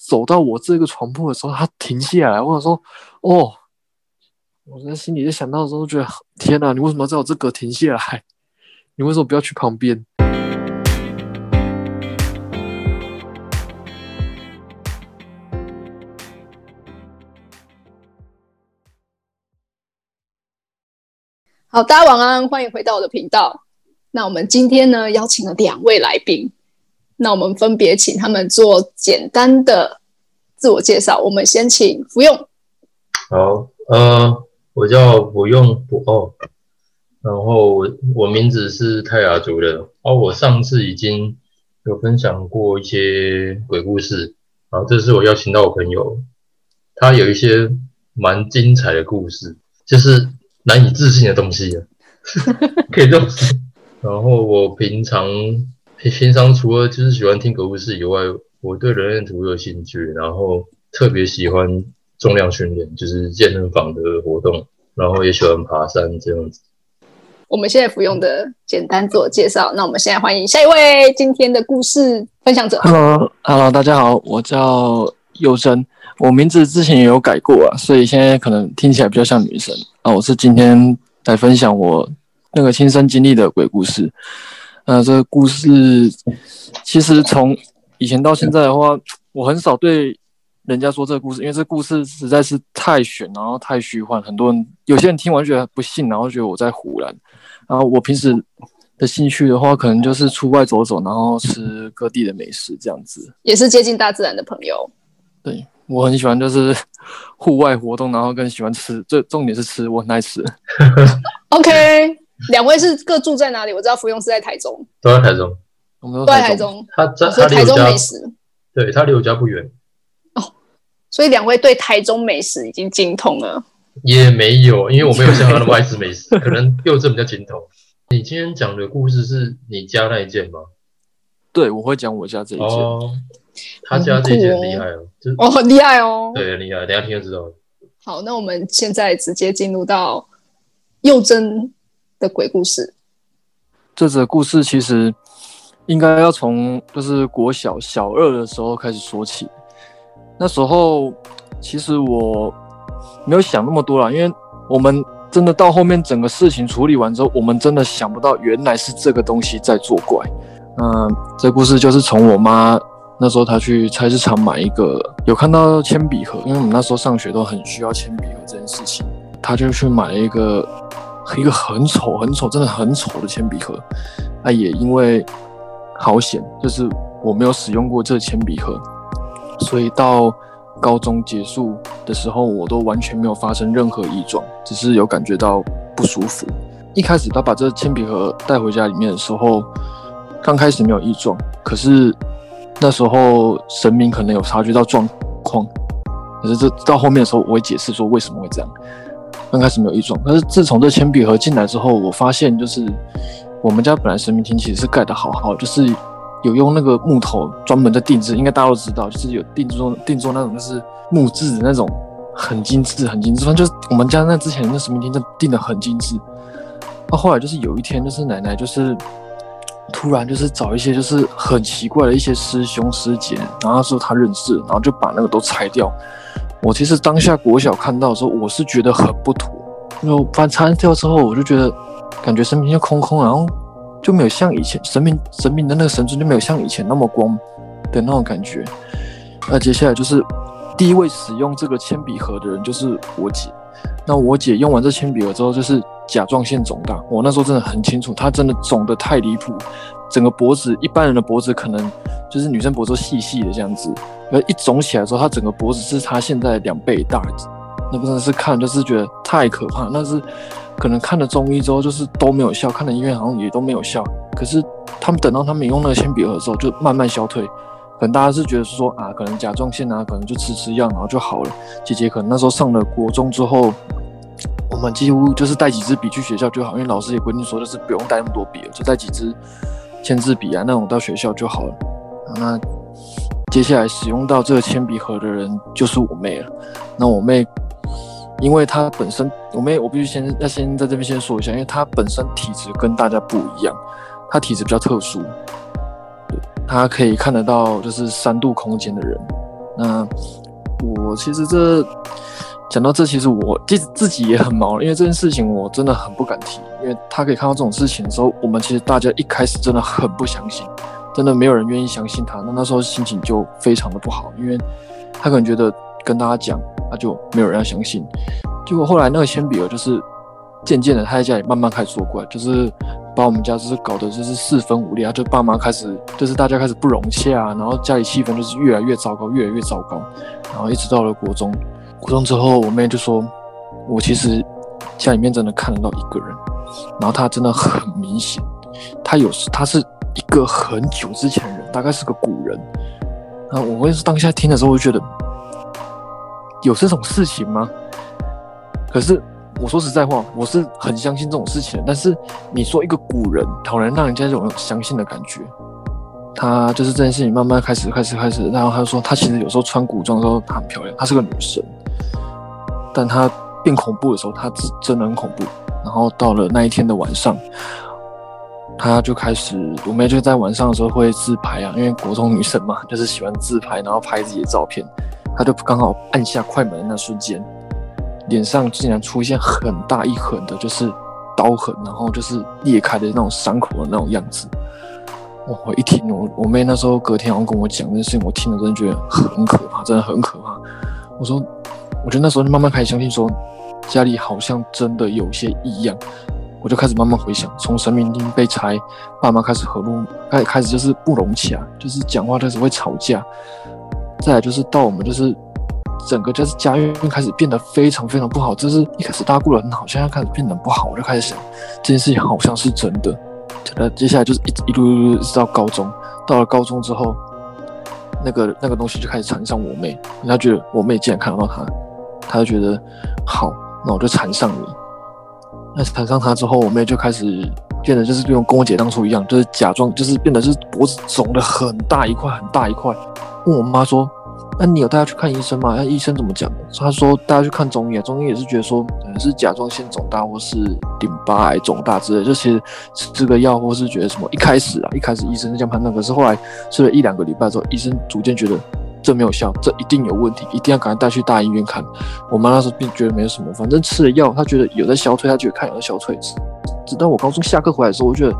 走到我这个床铺的时候，他停下来，我想说，哦，我在心里在想到的时候，觉得天哪，你为什么要在我这格停下来？你为什么不要去旁边？好，大家晚安，欢迎回到我的频道。那我们今天呢，邀请了两位来宾，那我们分别请他们做简单的自我介绍。我们先请福用。好，呃，我叫福用不哦，然后我我名字是泰雅族的。哦，我上次已经有分享过一些鬼故事，然后这是我邀请到我朋友，他有一些蛮精彩的故事，就是难以置信的东西啊，可以这么说。然后我平常平常除了就是喜欢听鬼故事以外，我对人类图有兴趣，然后特别喜欢重量训练，就是健身房的活动，然后也喜欢爬山这样子。我们现在服用的简单自我介绍，那我们现在欢迎下一位今天的故事分享者。Hello，Hello，大家好，我叫佑真，我名字之前也有改过啊，所以现在可能听起来比较像女生啊。我是今天来分享我。那个亲身经历的鬼故事，呃，这个故事其实从以前到现在的话，我很少对人家说这个故事，因为这故事实在是太玄，然后太虚幻，很多人有些人听完觉得不信，然后觉得我在胡乱。然后我平时的兴趣的话，可能就是出外走走，然后吃各地的美食这样子，也是接近大自然的朋友。对我很喜欢就是 户外活动，然后更喜欢吃，最重点是吃，我很爱吃。OK。两位是各住在哪里？我知道福用是在台中，都在台中，我们都在台中。他在台中美食，对他离我家不远。哦，所以两位对台中美食已经精通了。也没有，因为我没有像他那么爱吃美食，可能又这比较精通。你今天讲的故事是你家那一件吗？对，我会讲我家这一件。哦，他家这一件厉害哦，哦，很厉害哦。对，很厉害，等下听就知道了。好，那我们现在直接进入到幼真。的鬼故事，这则故事其实应该要从就是国小小二的时候开始说起。那时候其实我没有想那么多啦，因为我们真的到后面整个事情处理完之后，我们真的想不到原来是这个东西在作怪。嗯，这故事就是从我妈那时候她去菜市场买一个，有看到铅笔盒，因为我们那时候上学都很需要铅笔盒这件事情，她就去买了一个。一个很丑、很丑、真的很丑的铅笔盒，那也因为好险，就是我没有使用过这铅笔盒，所以到高中结束的时候，我都完全没有发生任何异状，只是有感觉到不舒服。一开始他把这铅笔盒带回家里面的时候，刚开始没有异状，可是那时候神明可能有察觉到状况，可是这到后面的时候，我会解释说为什么会这样。刚开始没有异状，但是自从这铅笔盒进来之后，我发现就是我们家本来神明厅其实是盖的好好，就是有用那个木头专门在定制，应该大家都知道，就是有定做定做那种就是木质的那种很精致很精致，反正就是我们家那之前那神明厅就定的很精致。那后来就是有一天，就是奶奶就是突然就是找一些就是很奇怪的一些师兄师姐，然后说他认识，然后就把那个都拆掉。我其实当下国小看到的时候，我是觉得很不妥。因为翻拆掉之后，我就觉得感觉神明就空空，然后就没有像以前神明神明的那个神尊就没有像以前那么光的那种感觉。那接下来就是第一位使用这个铅笔盒的人就是我姐。那我姐用完这铅笔盒之后，就是甲状腺肿大。我那时候真的很清楚，她真的肿得太离谱，整个脖子一般人的脖子可能就是女生脖子细细的这样子。而一肿起来之后，他整个脖子是他现在两倍大，那真的是看就是觉得太可怕。那是可能看了中医之后就是都没有效，看了医院好像也都没有效。可是他们等到他们用那个铅笔盒之后，就慢慢消退。可能大家是觉得说啊，可能甲状腺啊，可能就吃吃药然后就好了。姐姐可能那时候上了国中之后，我们几乎就是带几支笔去学校就好，因为老师也规定说就是不用带那么多笔了，就带几支签字笔啊那种到学校就好了。那。接下来使用到这个铅笔盒的人就是我妹了。那我妹，因为她本身，我妹我必须先要先在这边先说一下，因为她本身体质跟大家不一样，她体质比较特殊，她可以看得到就是三度空间的人。那我其实这讲到这，其实我自自己也很毛，因为这件事情我真的很不敢提，因为他可以看到这种事情的时候，我们其实大家一开始真的很不相信，真的没有人愿意相信他。那那时候心情就非常的不好，因为他可能觉得跟大家讲，那就没有人要相信。结果后来那个铅笔盒就是渐渐的，他在家里慢慢开始作怪，就是把我们家就是搞得就是四分五裂啊，就爸妈开始就是大家开始不融洽啊，然后家里气氛就是越来越糟糕，越来越糟糕，然后一直到了国中。国中之后，我妹就说：“我其实家里面真的看得到一个人，然后他真的很明显，他有时他是一个很久之前的人，大概是个古人。”啊，我也是当下听的时候，我就觉得有这种事情吗？可是我说实在话，我是很相信这种事情。但是你说一个古人，好难让人家有相信的感觉。他就是这件事情慢慢开始，开始，开始，然后他说他其实有时候穿古装的时候她很漂亮，她是个女神。但他变恐怖的时候，他真真的很恐怖。然后到了那一天的晚上，他就开始，我妹就在晚上的时候会自拍啊，因为国中女生嘛，就是喜欢自拍，然后拍自己的照片。他就刚好按下快门的那瞬间，脸上竟然出现很大一痕的，就是刀痕，然后就是裂开的那种伤口的那种样子。我一听，我我妹那时候隔天好像跟我讲这件事情，我听了真的觉得很可怕，真的很可怕。我说。我觉得那时候就慢慢开始相信，说家里好像真的有些异样。我就开始慢慢回想，从神明厅被拆，爸妈开始和睦，开开始就是不融洽，就是讲话开始会吵架。再来就是到我们就是整个就是家运开始变得非常非常不好，就是一开始大家过得很好，现在开始变得不好。我就开始想，这件事情好像是真的。那接下来就是一一路一路一直到高中，到了高中之后，那个那个东西就开始缠上我妹，他觉得我妹竟然看得到他。他就觉得好，那我就缠上你。那缠上他之后，我妹就开始变得就是用跟我姐当初一样，就是假装就是变得是脖子肿的很大一块很大一块。问我妈说：“那你有带她去看医生吗？”那医生怎么讲？他说带她去看中医啊，中医也是觉得说可能是甲状腺肿大或是淋巴癌肿大之类，就其实吃个药或是觉得什么。一开始啊，一开始医生是这样判断，可是后来吃了一两个礼拜之后，医生逐渐觉得。这没有效，这一定有问题，一定要赶快带去大医院看。我妈那时候并觉得没什么，反正吃了药，她觉得有在消退，她觉得看有在消退。直到我高中下课回来的时候，我觉得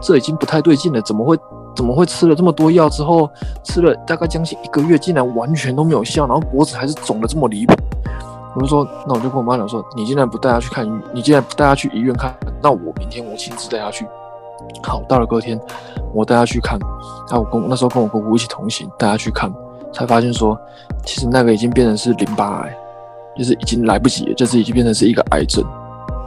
这已经不太对劲了，怎么会怎么会吃了这么多药之后，吃了大概将近一个月，竟然完全都没有效，然后脖子还是肿的这么离谱。我就说，那我就跟我妈讲说，你既然不带她去看，你既然不带她去医院看，那我明天我亲自带她去。好，到了隔天，我带她去看，那我跟那时候跟我姑姑一起同行，带她去看。才发现说，其实那个已经变成是淋巴癌，就是已经来不及了，就是已经变成是一个癌症，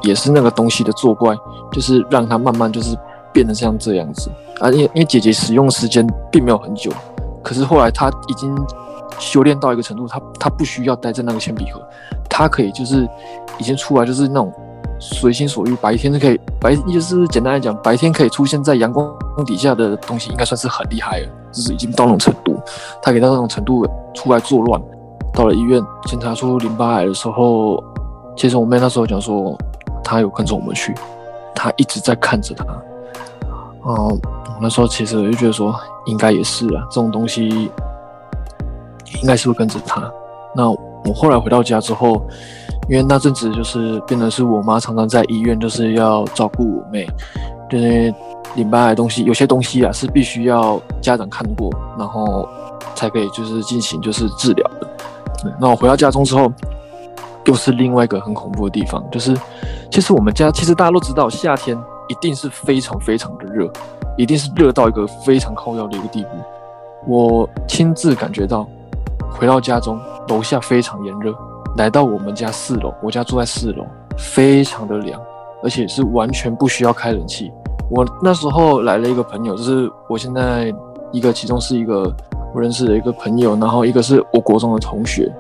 也是那个东西的作怪，就是让它慢慢就是变得像这样子啊。因为因为姐姐使用时间并没有很久，可是后来她已经修炼到一个程度，她她不需要待在那个铅笔盒，她可以就是已经出来就是那种。随心所欲，白天是可以白，就是简单来讲，白天可以出现在阳光底下的东西，应该算是很厉害了，就是已经到那种程度。他给到那种程度出来作乱，到了医院检查出淋巴癌的时候，其实我妹那时候讲说，她有跟着我们去，她一直在看着他。哦，那时候其实我就觉得说，应该也是啊，这种东西应该是会跟着他。那我后来回到家之后。因为那阵子就是变得是我妈常常在医院，就是要照顾我妹，就是淋巴癌东西，有些东西啊是必须要家长看过，然后才可以就是进行就是治疗的。那我回到家中之后，又是另外一个很恐怖的地方，就是其实我们家其实大家都知道，夏天一定是非常非常的热，一定是热到一个非常靠腰的一个地步。我亲自感觉到，回到家中楼下非常炎热。来到我们家四楼，我家住在四楼，非常的凉，而且是完全不需要开冷气。我那时候来了一个朋友，就是我现在一个，其中是一个我认识的一个朋友，然后一个是我国中的同学，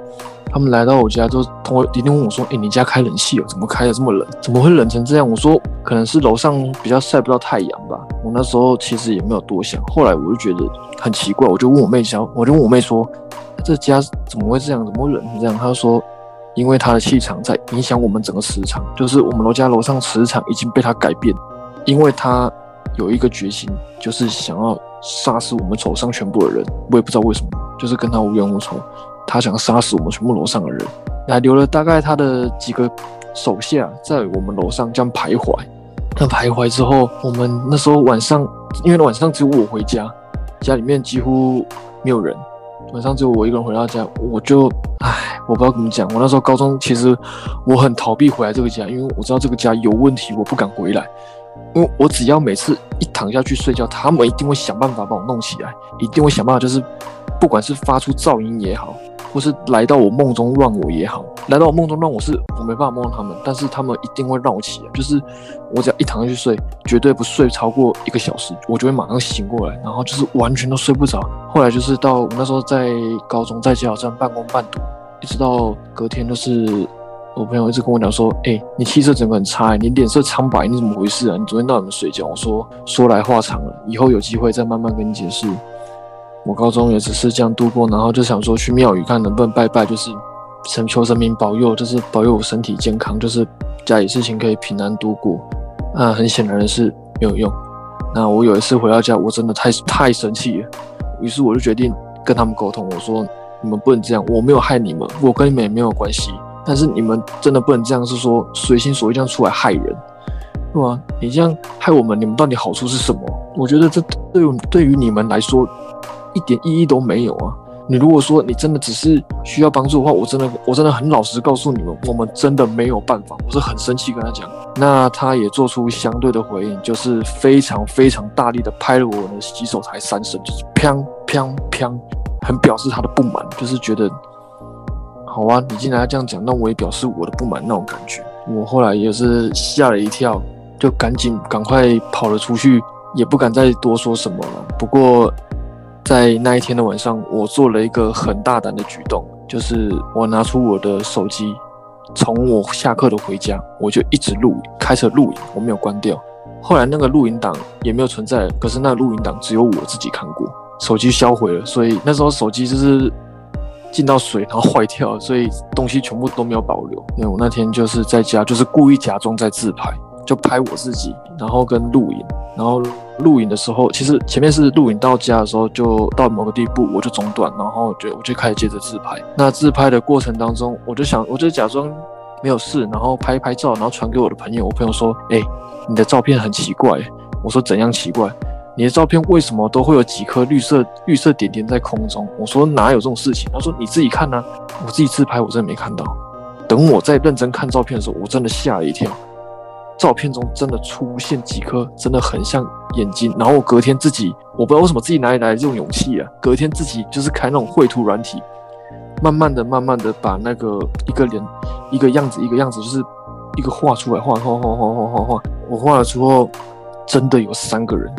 他们来到我家，就通过一定问我说：“哎，你家开冷气哦？怎么开的这么冷？怎么会冷成这样？”我说：“可能是楼上比较晒不到太阳吧。”我那时候其实也没有多想，后来我就觉得很奇怪，我就问我妹想，我就问我妹说：“这家怎么会这样？怎么会冷成这样？”她说。因为他的气场在影响我们整个磁场，就是我们楼家楼上磁场已经被他改变，因为他有一个决心，就是想要杀死我们手上全部的人。我也不知道为什么，就是跟他无冤无仇，他想杀死我们全部楼上的人，还留了大概他的几个手下在我们楼上这样徘徊。那徘徊之后，我们那时候晚上，因为晚上只有我回家，家里面几乎没有人，晚上只有我一个人回到家，我就唉，我不知道怎么讲。我那时候高中其实我很逃避回来这个家，因为我知道这个家有问题，我不敢回来。因为我只要每次一躺下去睡觉，他们一定会想办法把我弄起来，一定会想办法，就是不管是发出噪音也好，或是来到我梦中乱我也好，来到我梦中乱我是我没办法梦到他们，但是他们一定会让我起来，就是我只要一躺下去睡，绝对不睡超过一个小时，我就会马上醒过来，然后就是完全都睡不着。后来就是到我那时候在高中在加油站半工半读，一直到隔天就是。我朋友一直跟我讲说：“哎，你气色整个很差，你脸色苍白，你怎么回事啊？你昨天到底有没有睡觉？”我说：“说来话长了，以后有机会再慢慢跟你解释。”我高中也只是这样度过，然后就想说去庙宇看能不能拜拜，就是神求神明保佑，就是保佑我身体健康，就是家里事情可以平安度过。那，很显然的是没有用。那我有一次回到家，我真的太太生气了，于是我就决定跟他们沟通，我说：“你们不能这样，我没有害你们，我跟你们也没有关系。”但是你们真的不能这样，是说随心所欲这样出来害人，是吧？你这样害我们，你们到底好处是什么？我觉得这对于对于你们来说一点意义都没有啊！你如果说你真的只是需要帮助的话，我真的我真的很老实告诉你们，我们真的没有办法。我是很生气跟他讲，那他也做出相对的回应，就是非常非常大力的拍了我的洗手台三声，就是砰砰砰，很表示他的不满，就是觉得。好啊，你既然要这样讲，那我也表示我的不满那种感觉。我后来也是吓了一跳，就赶紧赶快跑了出去，也不敢再多说什么了。不过在那一天的晚上，我做了一个很大胆的举动，就是我拿出我的手机，从我下课的回家，我就一直录，开车录影，我没有关掉。后来那个录影档也没有存在，可是那录影档只有我自己看过，手机销毁了，所以那时候手机就是。进到水，然后坏掉，所以东西全部都没有保留。因为我那天就是在家，就是故意假装在自拍，就拍我自己，然后跟录影。然后录影的时候，其实前面是录影到家的时候，就到某个地步我就中断，然后就我就开始接着自拍。那自拍的过程当中，我就想，我就假装没有事，然后拍一拍照，然后传给我的朋友。我朋友说：“哎，你的照片很奇怪。”我说：“怎样奇怪？”你的照片为什么都会有几颗绿色绿色点点在空中？我说哪有这种事情？他说你自己看呢，我自己自拍，我真的没看到。等我再认真看照片的时候，我真的吓了一跳，照片中真的出现几颗真的很像眼睛。然后我隔天自己，我不知道为什么自己哪里来的这种勇气啊，隔天自己就是开那种绘图软体，慢慢的、慢慢的把那个一个脸、一个样子、一个样子，就是一个画出来，画画画画画画画。我画了之后，真的有三个人。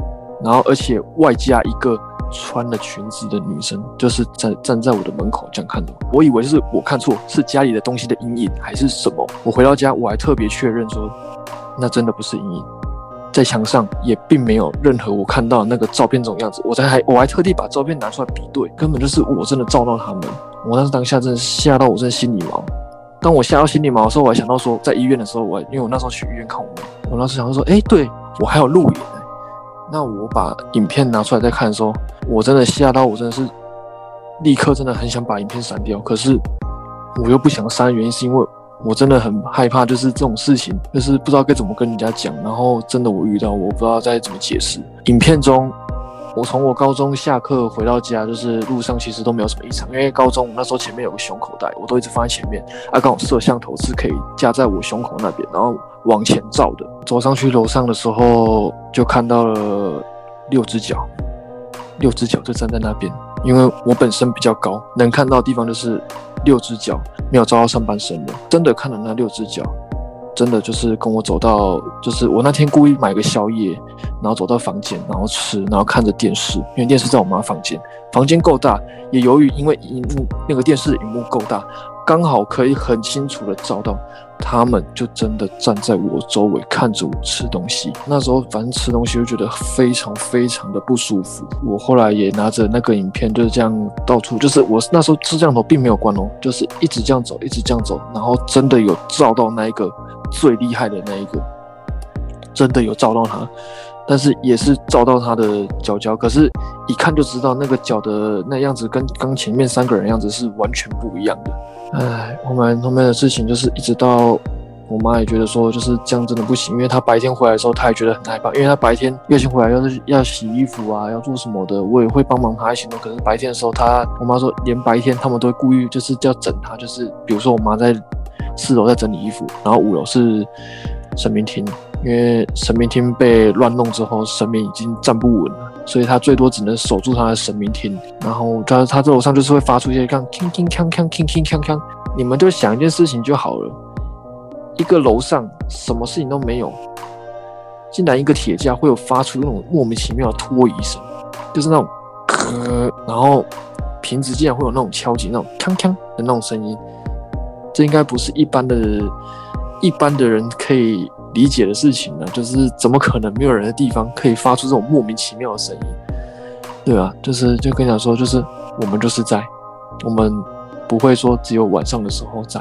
然后，而且外加一个穿了裙子的女生，就是站站在我的门口这样看着我。我以为是我看错，是家里的东西的阴影还是什么？我回到家，我还特别确认说，那真的不是阴影，在墙上也并没有任何我看到那个照片这种样子。我才还我还特地把照片拿出来比对，根本就是我真的照到他们。我当时当下真的吓到我，真的心里毛。当我吓到心里毛的时候，我还想到说，在医院的时候，我因为我那时候去医院看我妹，我当时想到说，哎，对我还有录影。那我把影片拿出来再看的时候，我真的吓到，我真的是立刻真的很想把影片删掉。可是我又不想删，原因是因为我真的很害怕，就是这种事情，就是不知道该怎么跟人家讲。然后真的我遇到，我不知道该怎么解释。影片中，我从我高中下课回到家，就是路上其实都没有什么异常，因为高中那时候前面有个胸口袋，我都一直放在前面。啊，刚好摄像头是可以架在我胸口那边，然后。往前照的，走上去楼上的时候，就看到了六只脚，六只脚就站在那边。因为我本身比较高，能看到的地方就是六只脚，没有照到上半身的。真的看到那六只脚，真的就是跟我走到，就是我那天故意买个宵夜，然后走到房间，然后吃，然后看着电视，因为电视在我妈房间，房间够大，也由于因为荧幕那个电视荧幕够大。刚好可以很清楚的照到，他们就真的站在我周围看着我吃东西。那时候反正吃东西就觉得非常非常的不舒服。我后来也拿着那个影片就是这样到处，就是我那时候摄像头并没有关哦，就是一直这样走，一直这样走，然后真的有照到那一个最厉害的那一个，真的有照到他。但是也是照到他的脚脚，可是一看就知道那个脚的那样子跟刚前面三个人样子是完全不一样的。唉，后面后面的事情就是一直到我妈也觉得说就是这样真的不行，因为她白天回来的时候，她也觉得很害怕，因为她白天月经回来要是要洗衣服啊，要做什么的，我也会帮忙她一起弄。可是白天的时候，她我妈说连白天他们都会故意就是叫整她，就是比如说我妈在四楼在整理衣服，然后五楼是神明厅，因为神明厅被乱弄之后，神明已经站不稳了，所以他最多只能守住他的神明厅。然后他他这楼上就是会发出一些像铿铿锵锵、铿铿锵锵。你们就想一件事情就好了，一个楼上什么事情都没有，竟然一个铁架会有发出那种莫名其妙的拖移声，就是那种咳，然后瓶子竟然会有那种敲击那种锵锵的那种声音，这应该不是一般的。一般的人可以理解的事情呢，就是怎么可能没有人的地方可以发出这种莫名其妙的声音，对吧？就是就跟你讲说，就是我们就是在，我们不会说只有晚上的时候在。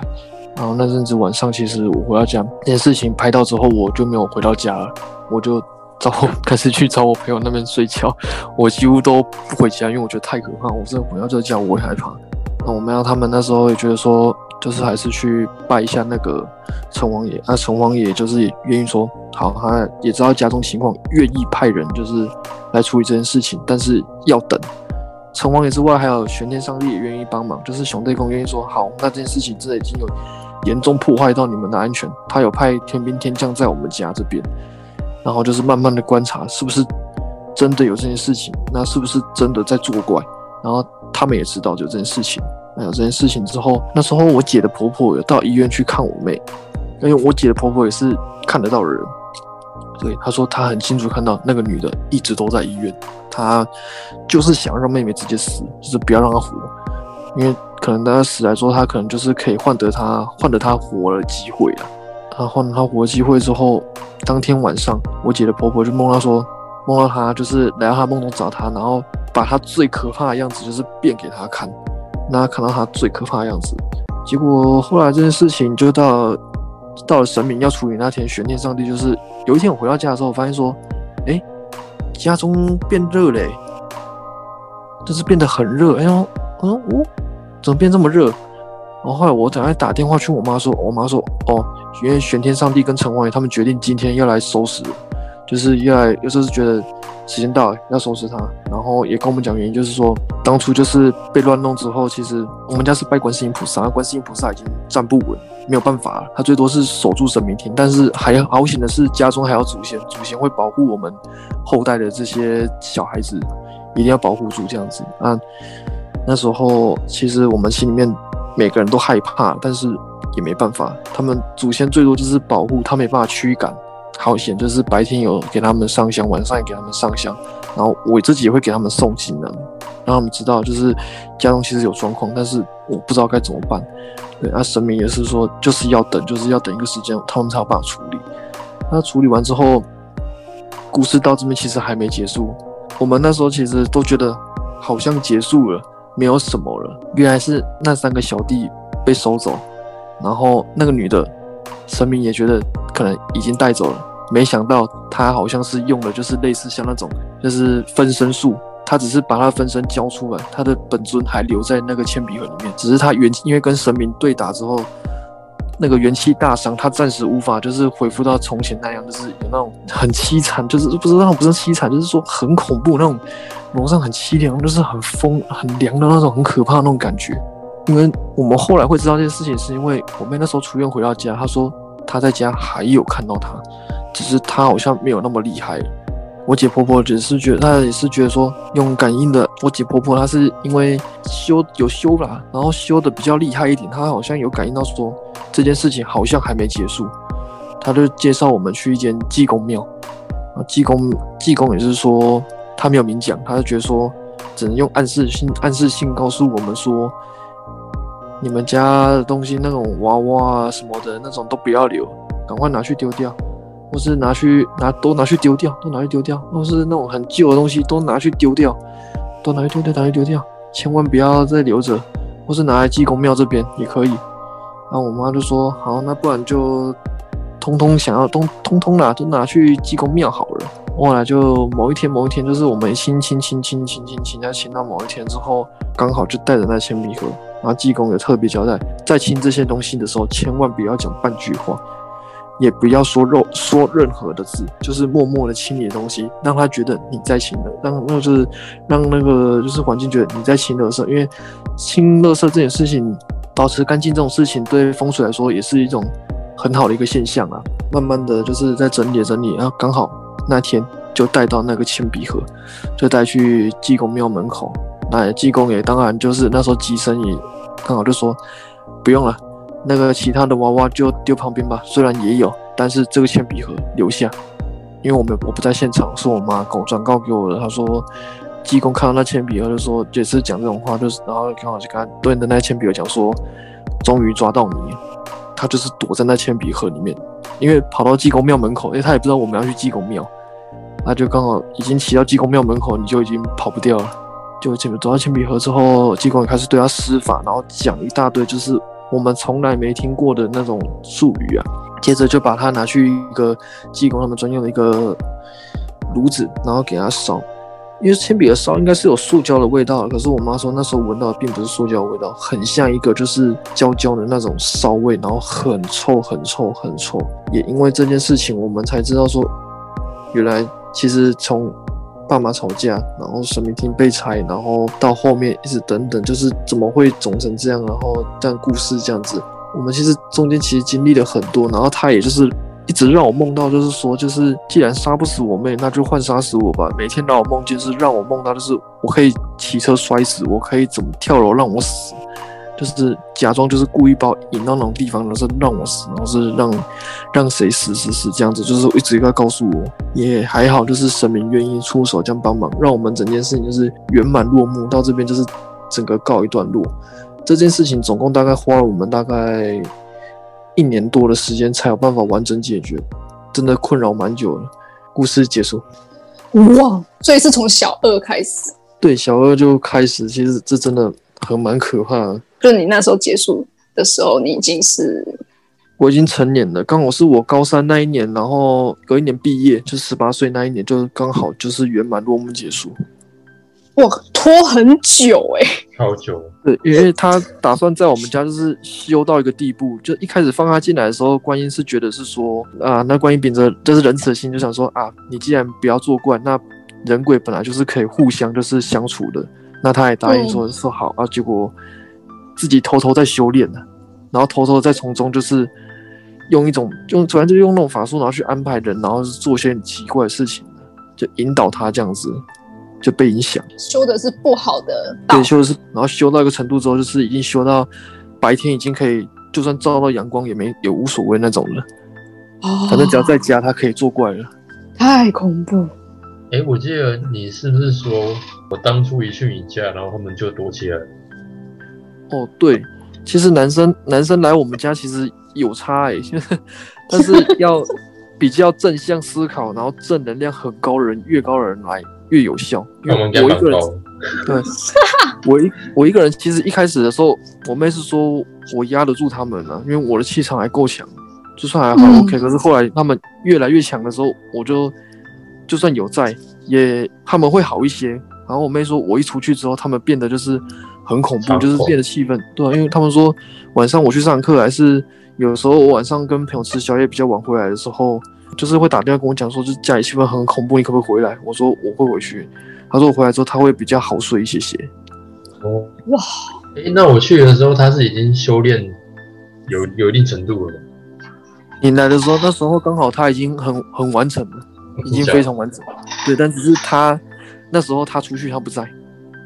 然后那阵子晚上，其实我回到家，这件事情拍到之后，我就没有回到家了，我就找开始去找我朋友那边睡觉。我几乎都不回家，因为我觉得太可怕。我真的回到这家，我会害怕。那我们要他们那时候也觉得说。就是还是去拜一下那个城王爷，那城王爷就是愿意说好，他也知道家中情况，愿意派人就是来处理这件事情，但是要等。城王爷之外，还有玄天上帝也愿意帮忙，就是熊队公愿意说好，那这件事情真的已经有严重破坏到你们的安全，他有派天兵天将在我们家这边，然后就是慢慢的观察是不是真的有这件事情，那是不是真的在作怪，然后他们也知道有这件事情。那有这件事情之后，那时候我姐的婆婆有到医院去看我妹，因为我姐的婆婆也是看得到的人，所以她说她很清楚看到那个女的一直都在医院，她就是想让妹妹直接死，就是不要让她活，因为可能她死来说，她可能就是可以换得她换得她活的机会啊。她换得她活的机会之后，当天晚上我姐的婆婆就梦到说，梦到他就是来到他梦中找他，然后把他最可怕的样子就是变给他看。那看到他最可怕的样子，结果后来这件事情就到到了神明要处理那天，玄天上帝就是有一天我回到家的时候，我发现说，哎，家中变热嘞，就是变得很热。哎呦，嗯，哦，怎么变这么热？然后后来我等下打电话去我妈说，我妈说，哦，因为玄天上帝跟城隍爷他们决定今天要来收拾，就是要来，有时候是觉得。时间到了，要收拾他，然后也跟我们讲原因，就是说当初就是被乱弄之后，其实我们家是拜观世音菩萨，观世音菩萨已经站不稳，没有办法了，他最多是守住神明厅，但是还好险的是家中还有祖先，祖先会保护我们后代的这些小孩子，一定要保护住这样子。那那时候其实我们心里面每个人都害怕，但是也没办法，他们祖先最多就是保护，他没办法驱赶。好险，就是白天有给他们上香，晚上也给他们上香，然后我自己也会给他们诵经呢，让他们知道就是家中其实有状况，但是我不知道该怎么办。对，那神明也是说就是要等，就是要等一个时间，他们才有办法处理。那处理完之后，故事到这边其实还没结束。我们那时候其实都觉得好像结束了，没有什么了。原来是那三个小弟被收走，然后那个女的。神明也觉得可能已经带走了，没想到他好像是用的，就是类似像那种就是分身术，他只是把他分身交出来，他的本尊还留在那个铅笔盒里面，只是他元因为跟神明对打之后，那个元气大伤，他暂时无法就是恢复到从前那样，就是有那种很凄惨，就是不是那种不是凄惨，就是说很恐怖那种楼上很凄凉，就是很风很凉的那种很可怕那种感觉。因为我们后来会知道这件事情，是因为我妹那时候出院回到家，她说她在家还有看到他，只是他好像没有那么厉害。我姐婆婆只是觉得，她也是觉得说用感应的。我姐婆婆她是因为修有修啦，然后修的比较厉害一点，她好像有感应到说这件事情好像还没结束，她就介绍我们去一间济公庙。啊，济公济公也是说他没有明讲，他就觉得说只能用暗示性暗示性告诉我们说。你们家的东西，那种娃娃啊什么的那种都不要留，赶快拿去丢掉，或是拿去拿都拿去丢掉，都拿去丢掉，或是那种很旧的东西都拿去丢掉，都拿去丢掉，拿去丢掉，千万不要再留着，或是拿来济公庙这边也可以。然后我妈就说：“好，那不然就通通想要通通通啦，都拿去济公庙好了。”后来就某一天某一天，就是我们亲亲亲亲亲亲亲，要亲到某一天之后，刚好就带着那铅笔盒，然后济公也特别交代，在清这些东西的时候，千万不要讲半句话，也不要说肉说任何的字，就是默默的清理东西，让他觉得你在清了，让就是让那个就是环境觉得你在清垃圾，因为清垃圾这件事情，保持干净这种事情，对风水来说也是一种很好的一个现象啊。慢慢的就是在整理整理，然后刚好那天就带到那个铅笔盒，就带去济公庙门口。那济公也当然就是那时候机身也刚好就说不用了，那个其他的娃娃就丢旁边吧。虽然也有，但是这个铅笔盒留下，因为我们我不在现场，是我妈给我转告给我的。她说济公看到那铅笔盒就说也是讲这种话，就是然后刚好就跟他对着那铅笔盒讲说，终于抓到你。他就是躲在那铅笔盒里面，因为跑到济公庙门口，因为他也不知道我们要去济公庙，他就刚好已经骑到济公庙门口，你就已经跑不掉了。就走到铅笔盒之后，济公也开始对他施法，然后讲一大堆就是我们从来没听过的那种术语啊。接着就把他拿去一个技工他们专用的一个炉子，然后给他烧。因为铅笔的烧应该是有塑胶的味道，可是我妈说那时候闻到的并不是塑胶味道，很像一个就是焦焦的那种烧味，然后很臭很臭很臭。也因为这件事情，我们才知道说，原来其实从爸妈吵架，然后神明厅被拆，然后到后面一直等等，就是怎么会肿成这样，然后这样故事这样子，我们其实中间其实经历了很多，然后他也就是。一直让我梦到，就是说，就是既然杀不死我妹，那就换杀死我吧。每天让我梦见是让我梦到，就是我可以骑车摔死，我可以怎么跳楼让我死，就是假装就是故意把我引到那种地方，然后是让我死，然后是让让谁死死死这样子，就是一直在告诉我，也还好，就是神明愿意出手这样帮忙，让我们整件事情就是圆满落幕。到这边就是整个告一段落。这件事情总共大概花了我们大概。一年多的时间才有办法完整解决，真的困扰蛮久了。故事结束。哇，所以是从小二开始？对，小二就开始。其实这真的很蛮可怕的。就你那时候结束的时候，你已经是我已经成年了，刚好是我高三那一年，然后隔一年毕业，就十八岁那一年，就刚好就是圆满落幕结束。哇，拖很久哎，好久。对，因为他打算在我们家就是修到一个地步，就一开始放他进来的时候，观音是觉得是说啊，那观音秉着就是仁慈的心，就想说啊，你既然不要作怪，那人鬼本来就是可以互相就是相处的，那他也答应说说好啊，结果自己偷偷在修炼呢，然后偷偷在从中就是用一种用，反正就用那种法术，然后去安排人，然后做些奇怪的事情，就引导他这样子。就被影响，修的是不好的，对，修的是，然后修到一个程度之后，就是已经修到白天已经可以，就算照到阳光也没也无所谓那种了。哦，反正只要在家，他可以作怪了。太恐怖！哎，我记得你是不是说我当初一去你家，然后他们就躲起来？哦，对，其实男生男生来我们家其实有差哎，但是要 比较正向思考，然后正能量很高的人，越高的人来。越有效，因为我一个人，对，我一我一个人，其实一开始的时候，我妹是说我压得住他们呢，因为我的气场还够强，就算还好 OK。可是后来他们越来越强的时候，我就就算有在，也他们会好一些。然后我妹说，我一出去之后，他们变得就是很恐怖，就是变得气氛，对，因为他们说晚上我去上课，还是有时候我晚上跟朋友吃宵夜比较晚回来的时候。就是会打电话跟我讲说，就是家里气氛很恐怖，你可不可以回来？我说我会回去。他说我回来之后他会比较好睡一些些。哦，哇，哎，那我去的时候他是已经修炼有有一定程度了吗？你来的时候，那时候刚好他已经很很完成了，已经非常完整。对，但只是他那时候他出去他不在。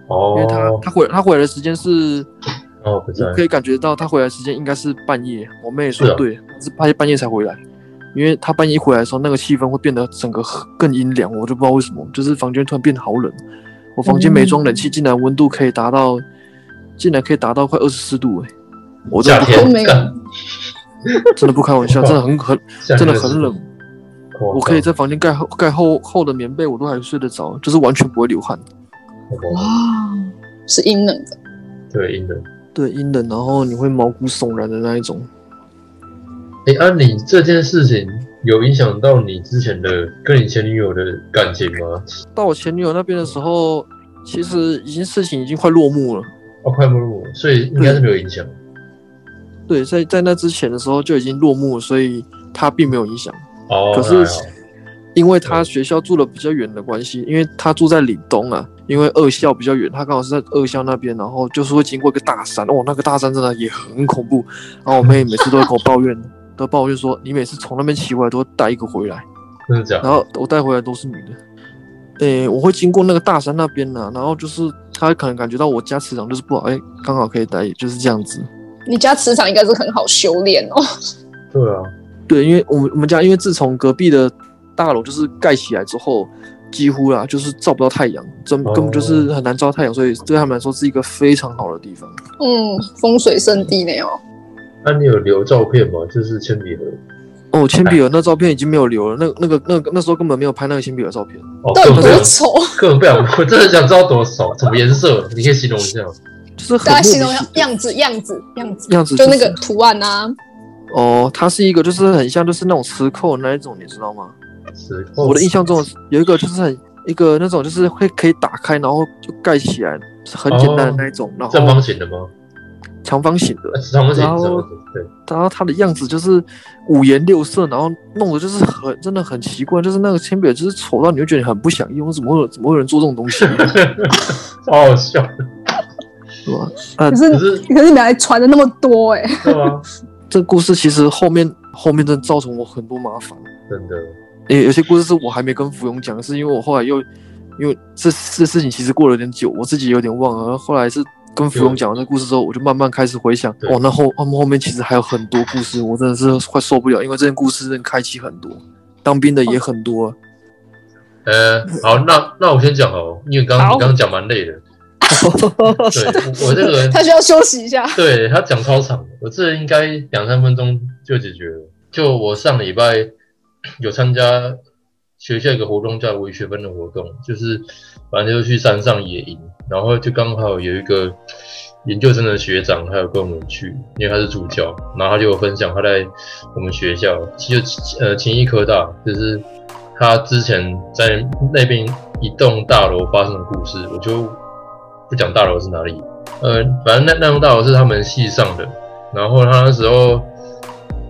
哦。因为他他回他回来的时间是哦不在，可以感觉到他回来时间应该是半夜。我妹说对，是半夜半夜才回来。因为他半夜回来的时候，那个气氛会变得整个更阴凉，我就不知道为什么，就是房间突然变得好冷。我房间没装冷气，竟然温度可以达到，竟然可以达到快二十四度哎！我夏天没有，真的不开玩笑，真的很很真的很冷。我可以在房间盖厚盖厚厚的棉被，我都还睡得着，就是完全不会流汗。哇，是阴冷的。对，阴冷。对，阴冷，然后你会毛骨悚然的那一种。哎，啊，你这件事情有影响到你之前的跟你前女友的感情吗？到我前女友那边的时候，其实已经事情已经快落幕了。哦，快落幕，所以应该是没有影响。对，在在那之前的时候就已经落幕，所以他并没有影响。哦，可是因为他学校住的比较远的关系，因为他住在岭东啊，因为二校比较远，他刚好是在二校那边，然后就是会经过一个大山，哦，那个大山真的也很恐怖。然后我妹每次都会跟我抱怨，都抱怨说你每次从那边骑回来都会带一个回来，真的假的？然后我带回来都是女的。诶，我会经过那个大山那边呢，然后就是他可能感觉到我家磁场就是不好，哎，刚好可以带，就是这样子。你家磁场应该是很好修炼哦。对啊，对，因为我们我们家因为自从隔壁的大楼就是盖起来之后，几乎啦就是照不到太阳，根根本就是很难照太阳，所以对他们来说是一个非常好的地方。嗯，风水圣地呢哦。那你有留照片吗？就是铅笔盒。哦，铅笔盒那照片已经没有留了，那那个那个那时候根本没有拍那个铅笔盒照片。哦，到底根本不丑？根本不想，我真的想知道多少，什么颜色？你可以形容一下。就是很大家形容样子，样子，样子，样子就那个图案啊。哦，它是一个就是很像就是那种磁扣的那一种，你知道吗？是，我的印象中有一个就是很一个那种就是会可以打开，然后就盖起来，是很简单的那一种，然正方形的吗？长方形的呃，长方形，然后对。然后它的样子就是五颜六色，然后弄的就是很真的很奇怪，就是那个铅笔就是丑到你会觉得你很不想用，怎么会有怎么会有人做这种东西，超好笑，是吧？啊可，是可是可是你还传的那么多哎、对啊，这故事其实后面后面真的造成我很多麻烦。真的，诶，有些故事是我还没跟福庸讲，是因为我后来又因为这这事情其实过了有点久，我自己有点忘了。然后后来是跟福庸讲完这故事之后，我就慢慢开始回想，哦，那后他们后面其实还有很多故事，我真的是快受不了，因为这件故事真的开启很多，当兵的也很多。呃，好，那那我先讲哦，因为刚刚刚讲蛮累的，对 我我这个人，他需要休息一下。对他讲超长，我这应该两三分钟就解决了。就我上礼拜有参加学校一个活动叫微学分的活动，就是反正就去山上野营，然后就刚好有一个研究生的学长，他有跟我们去，因为他是助教，然后他就有分享他在我们学校，就呃勤益科大，就是他之前在那边一栋大楼发生的故事，我就不讲大楼是哪里，呃，反正那那栋大楼是他们系上的，然后他那时候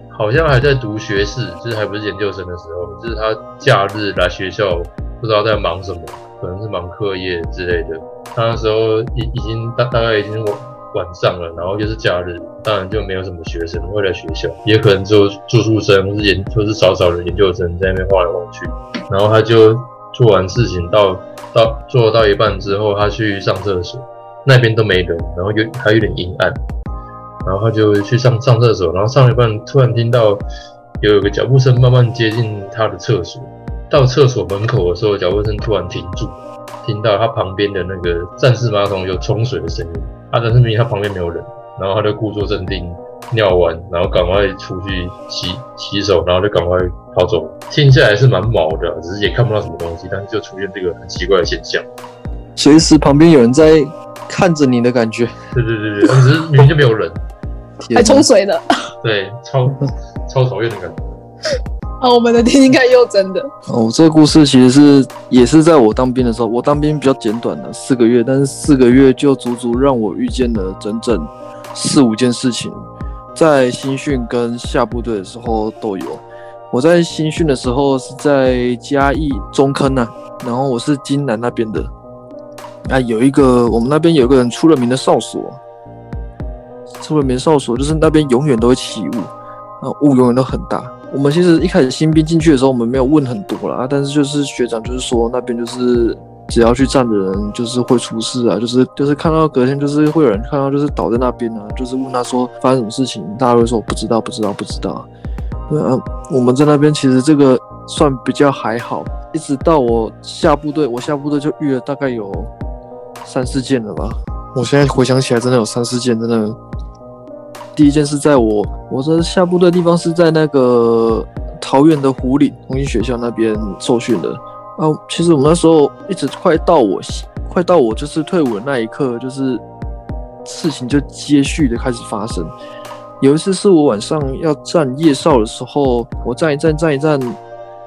好像还在读学士，就是还不是研究生的时候，就是他假日来学校，不知道在忙什么，可能是忙课业之类的。他那时候已已经大大概已经晚晚上了，然后又是假日，当然就没有什么学生会来学校，也可能只有住宿生或是研或是少少的研究生在那边晃来晃去。然后他就做完事情到到做到一半之后，他去上厕所，那边都没人，然后有还有点阴暗。然后他就去上上厕所，然后上一半突然听到有一个脚步声慢慢接近他的厕所，到厕所门口的时候，脚步声突然停住，听到他旁边的那个战士马桶有冲水的声音，啊，但是明明他旁边没有人，然后他就故作镇定，尿完，然后赶快出去洗洗手，然后就赶快跑走。听起来是蛮毛的，只是也看不到什么东西，但是就出现这个很奇怪的现象。随时旁边有人在看着你的感觉，对对对对，但只是明明就没有人，还冲水呢。对，超超讨厌的感觉。啊，我们的听听看又真的。哦，这个故事其实是也是在我当兵的时候，我当兵比较简短的四个月，但是四个月就足足让我遇见了整整四五件事情，在新训跟下部队的时候都有。我在新训的时候是在嘉义中坑啊，然后我是金南那边的，啊，有一个我们那边有个人出了名的哨所，出了名哨所就是那边永远都会起雾，啊，雾永远都很大。我们其实一开始新兵进去的时候，我们没有问很多啦，但是就是学长就是说那边就是只要去站的人就是会出事啊，就是就是看到隔天就是会有人看到就是倒在那边啊，就是问他说发生什么事情，大家会说我不知道不知道不知道。对啊，我们在那边其实这个算比较还好，一直到我下部队，我下部队就遇了大概有三四件了吧。我现在回想起来，真的有三四件，真的。第一件是在我我这下部队地方是在那个桃园的湖岭红星学校那边受训的啊。其实我们那时候一直快到我快到我就是退伍的那一刻，就是事情就接续的开始发生。有一次是我晚上要站夜哨的时候，我站一站站一站，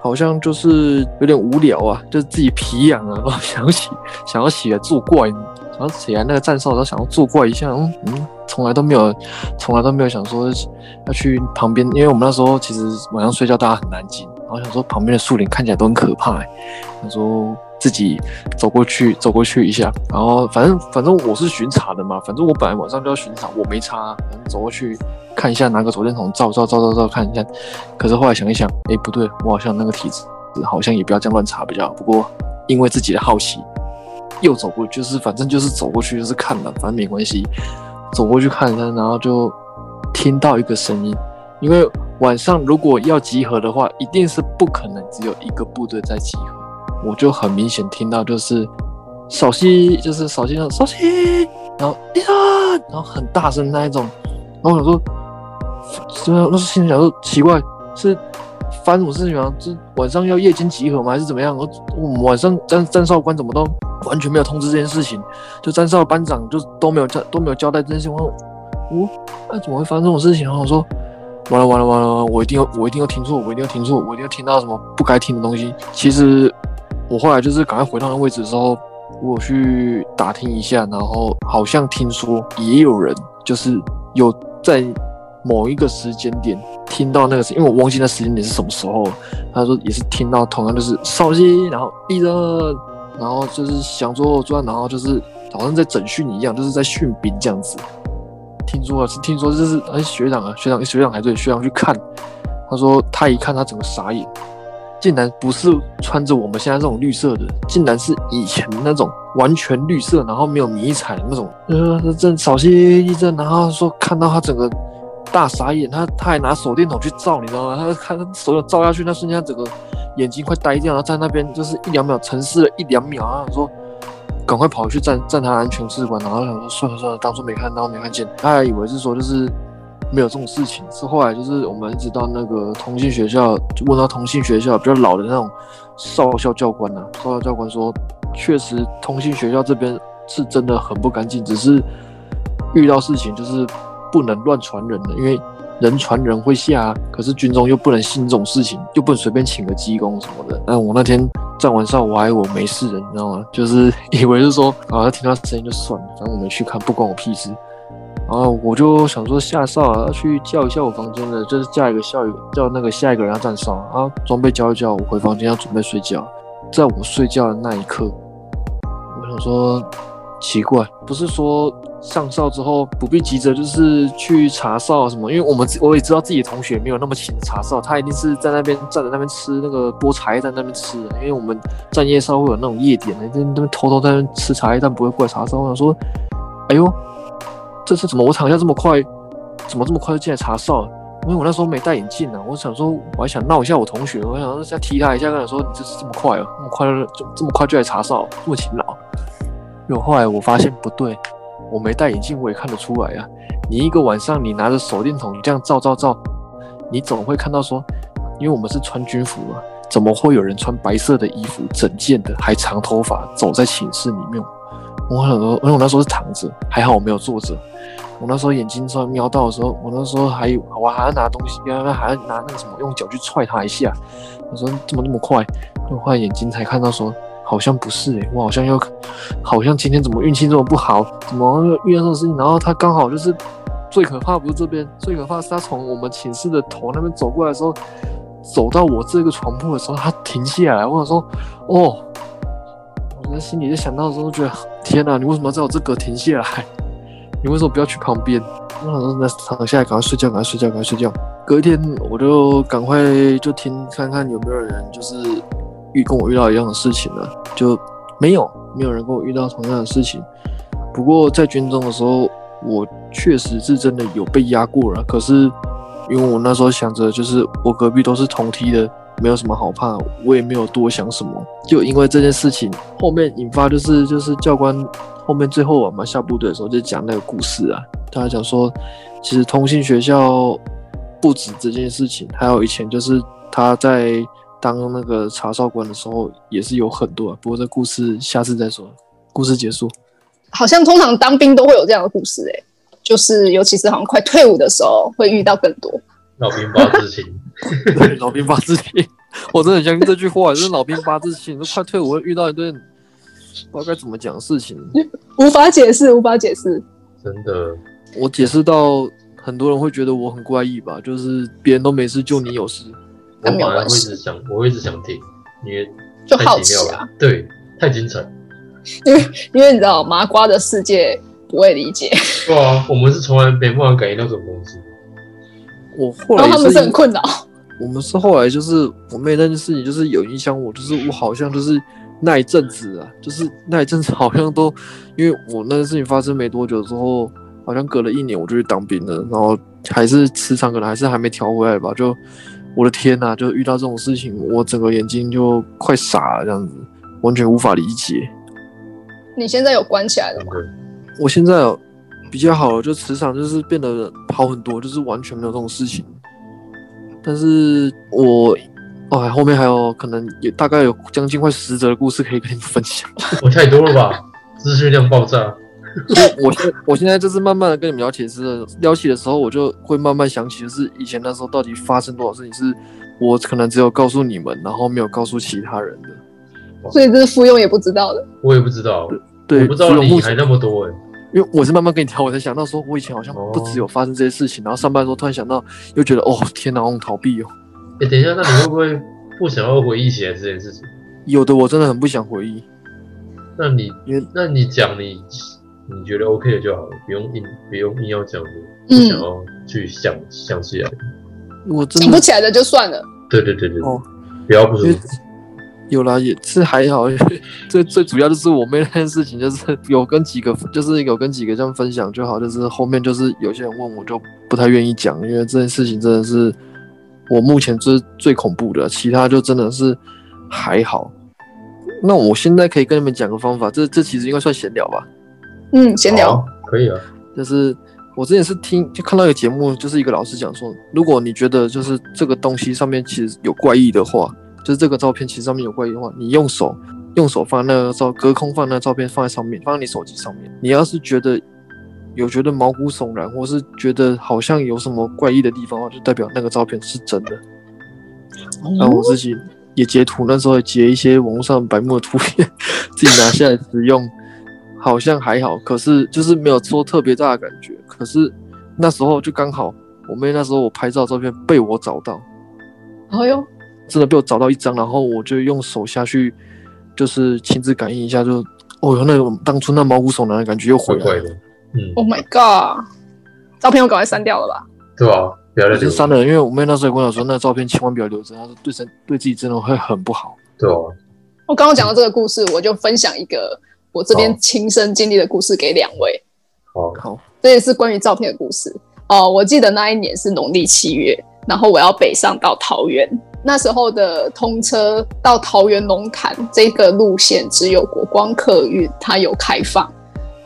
好像就是有点无聊啊，就是自己皮痒啊，然后想起想要起来作怪，想要起来那个站哨，然后想要作怪一下，嗯嗯，从来都没有，从来都没有想说要去旁边，因为我们那时候其实晚上睡觉大家很安静，然后想说旁边的树林看起来都很可怕、欸，想说自己走过去走过去一下，然后反正反正我是巡查的嘛，反正我本来晚上就要巡查，我没查，反正走过去看一下，拿个手电筒照照照照照看一下。可是后来想一想，哎，不对，我好像那个体质好像也不要这样乱查比较好。不过因为自己的好奇，又走过，就是反正就是走过去就是看了，反正没关系，走过去看一下，然后就听到一个声音，因为晚上如果要集合的话，一定是不可能只有一个部队在集合。我就很明显听到就是扫息，就是扫息，扫息，然后一声，然后很大声那一种。然后我想说，真的，那是心里想说奇怪，是发生什么事情吗？这晚上要夜间集合吗？还是怎么样？我晚上站站哨官怎么都完全没有通知这件事情，就站哨班长就都没有交都没有交代这件事情。我说，哦，那怎么会发生这种事情？然后我说，完了完了完了，我一定要我一定要听错，我一定要听错，我一定要听到什么不该听的东西。其实我后来就是赶快回到那个位置的时候，我去打听一下，然后好像听说也有人就是有在某一个时间点听到那个声，因为我忘记那时间点是什么时候。他说也是听到同样就是哨息，然后一人，然后就是想做转，然后就是好像在整训一样，就是在训兵这样子。听说啊，是听说就是哎学长啊，学长学长还对学长去看，他说他一看他整个傻眼，竟然不是穿着我们现在这种绿色的，竟然是以前那种完全绿色，然后没有迷彩的那种。呃，正扫息一阵，然后说看到他整个大傻眼，他他还拿手电筒去照，你知道吗？他看他手电照下去，那瞬间他整个眼睛快呆掉，然后在那边就是一两秒沉思了一两秒，然后想说赶快跑去站站他安全士官，然后想说算了算了，当初没看到没看见，他还以为是说就是没有这种事情，是后来就是我们一直到那个同信学校，就问到同信学校比较老的那种少校教官呐、少校教官说，确实同信学校这边是真的很不干净，只是遇到事情就是不能乱传人的，因为人传人会下，可是军中又不能信这种事情，又不能随便请个鸡公什么的。但我那天站完哨，我还以为我没事人，你知道吗？就是以为是说啊，听到声音就算了，反正我没去看，不关我屁事。然后我就想说下哨啊，要去叫一下我房间的，就是叫一个校友，叫那个下一个人要站哨啊，装备交一交，我回房间要准备睡觉。在我睡觉的那一刻，我想说奇怪，不是说上哨之后不必急着就是去查哨什么，因为我们我也知道自己的同学没有那么勤查哨，他一定是在那边站在那边吃那个剥茶叶蛋在那边吃的，因为我们站夜哨会有那种夜点的，在那边偷偷在那边吃茶叶蛋，不会过来查哨。我想说，哎呦，这是怎么我躺下这么快，怎么这么快就进来查哨？因为我那时候没戴眼镜啊，我想说我还想闹一下我同学，我想说再踢他一下，跟他说你这是这么快哦，这么快就这么快就来查哨，这么勤劳。因为后来我发现不对，我没戴眼镜我也看得出来啊。你一个晚上你拿着手电筒这样照照照，你总会看到说，因为我们是穿军服嘛，怎么会有人穿白色的衣服，整件的还长头发走在寝室里面？我很多，因为我那时候是躺着，还好我没有坐着。我那时候眼睛突然瞄到的时候，我那时候还有我还要拿东西，还要还要拿那个什么用脚去踹他一下。我说怎么那么快？我后来眼睛才看到说好像不是诶、我好像又好像今天怎么运气这么不好，怎么又遇到这种事情？然后他刚好就是最可怕不是这边，最可怕是他从我们寝室的头那边走过来的时候，走到我这个床铺的时候，他停下来。我想说哦，我在心里在想到的时候，觉得天哪，你为什么要在我这个停下来？你为什么不要去旁边？我想说，那躺下来，赶快睡觉，赶快睡觉，赶快睡觉。隔一天我就赶快就听看看有没有人就是遇跟我遇到一样的事情了，就没有，没有人跟我遇到同样的事情。不过在军中的时候，我确实是真的有被压过了。可是因为我那时候想着，就是我隔壁都是同梯的，没有什么好怕，我也没有多想什么。就因为这件事情，后面引发就是就是教官后面最后我们下部队的时候就讲那个故事啊，他讲说，其实通信学校不止这件事情，还有以前就是他在当那个查哨官的时候也是有很多、啊。不过这故事下次再说，故事结束。好像通常当兵都会有这样的故事、欸，就是尤其是好像快退伍的时候，会遇到更多。老兵八字情，对，老兵八字情，我真的很相信这句话，就是老兵八字情，都快退伍会遇到一堆不知道该怎么讲的事情。无法解释，无法解释。真的，我解释到很多人会觉得我很怪异吧，就是别人都没事，就你有事。我反而会一直想，我会一直想听，因为就好太奇啊了，，对，太精彩。因为因为你知道麻瓜的世界不会理解，对啊，我们是从来没办法感应到这种东西。我后然后他们来是因是很困扰。我们是后来就是我妹那件事情，就是有影响我，就是我好像就是那一阵子啊，就是那一阵子好像都，因为我那件事情发生没多久之后，好像隔了一年我就去当兵了，然后还是磁场可能还是还没调回来吧，就我的天呐、就遇到这种事情，我整个眼睛就快傻了，这样子完全无法理解。你现在有关起来了吗？我现在有比较好了，就磁场就是变得好很多，就是完全没有这种事情。但是我，哦，后面还有可能也大概有将近快十则的故事可以跟你们分享。我太多了吧？资讯量爆炸。我现我现在就是慢慢的跟你们聊起是聊起的时候，我就会慢慢想起，就是以前那时候到底发生多少事情，是我可能只有告诉你们，然后没有告诉其他人的。所以这是附庸也不知道的。我也不知道，对，我不知道你还那么多哎、因为我是慢慢跟你聊，我才想到说，我以前好像不只有发生这些事情，然后上班的时候突然想到，又觉得哦天哪，我好逃避哦。哎、等一下，那你会不会不想要回忆起来这件事情？有的我真的很不想回忆，那你那你讲你你觉得 OK 的就好了，不用硬不用硬要讲嗯你不想要去想、想起来。我真的想不起来的就算了。对对对对，哦，不要不舒服。有啦，也是还好。因 为最最主要就是我妹那件事情，就是有跟几个，就是有跟几个这样分享就好。就是后面就是有些人问我就不太愿意讲，因为这件事情真的是我目前最最恐怖的，其他就真的是还好。那我现在可以跟你们讲个方法，这这其实应该算闲聊吧。嗯，闲聊。好可以啊，就是我之前是听就看到一个节目，就是一个老师讲说，如果你觉得就是这个东西上面其实有怪异的话，就是这个照片其实上面有怪异的话，你用手用手放那个照隔空放那个照片放在上面，放在你手机上面。你要是觉得有觉得毛骨悚然，或是觉得好像有什么怪异的地方的话，就代表那个照片是真的。然后我自己也截图，那时候也截一些网络上白目的图片，自己拿下来使用，好像还好，可是就是没有说特别大的感觉。可是那时候就刚好，我妹那时候我拍照照片被我找到，哎呦，真的被我找到一张，然后我就用手下去，就是亲自感应一下，就哦哟，那种当初那毛骨悚然的感觉又回来了。嗯，Oh my god！照片我赶快删掉了吧。对啊？不要再我留删了，因为我妹那时候跟我说，那照片千万不要留着，她说对身对自己真的会很不好。对啊？我刚刚讲到这个故事，我就分享一个我这边好亲身经历的故事给两位。好，好，这也是关于照片的故事哦。我记得那一年是农历七月，然后我要北上到桃园。那时候的通车到桃园龙潭这个路线只有国光客运它有开放，